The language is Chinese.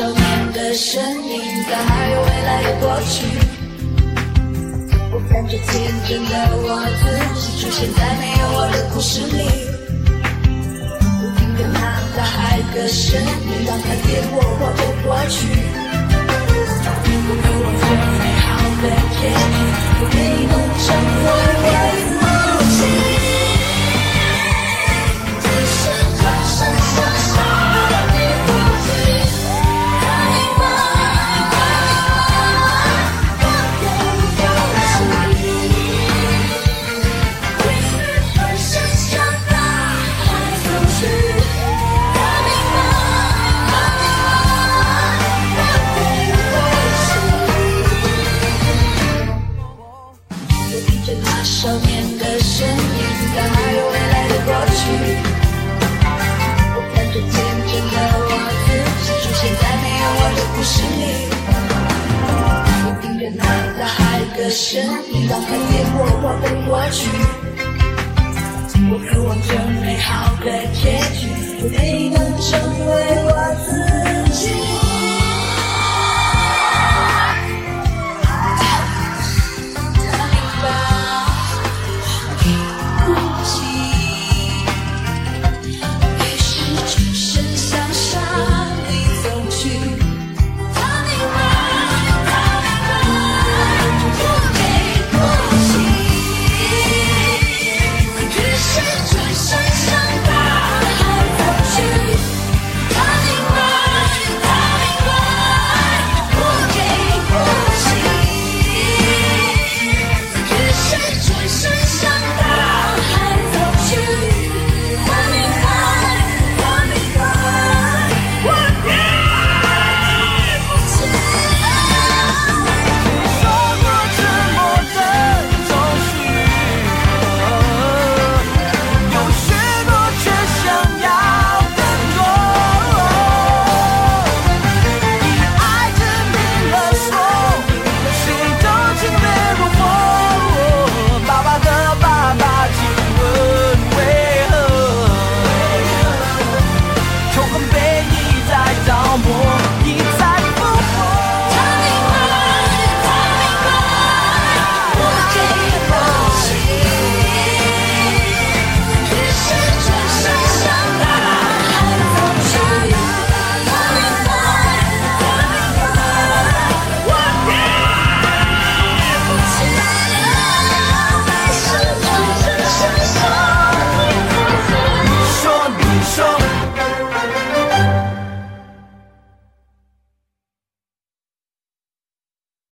在，还有未来的过去。我看着天真的我自己出现在没有我的故事里。我听着那大海的声音，让它淹没我的过去。我渴望最美好的结少年的身影，在还有未来的过去。我看着天真的我自己出现在没有我的故事里。我听着那大海的声音，让它淹没我的过去。我渴望着美好的结局，我没能成为。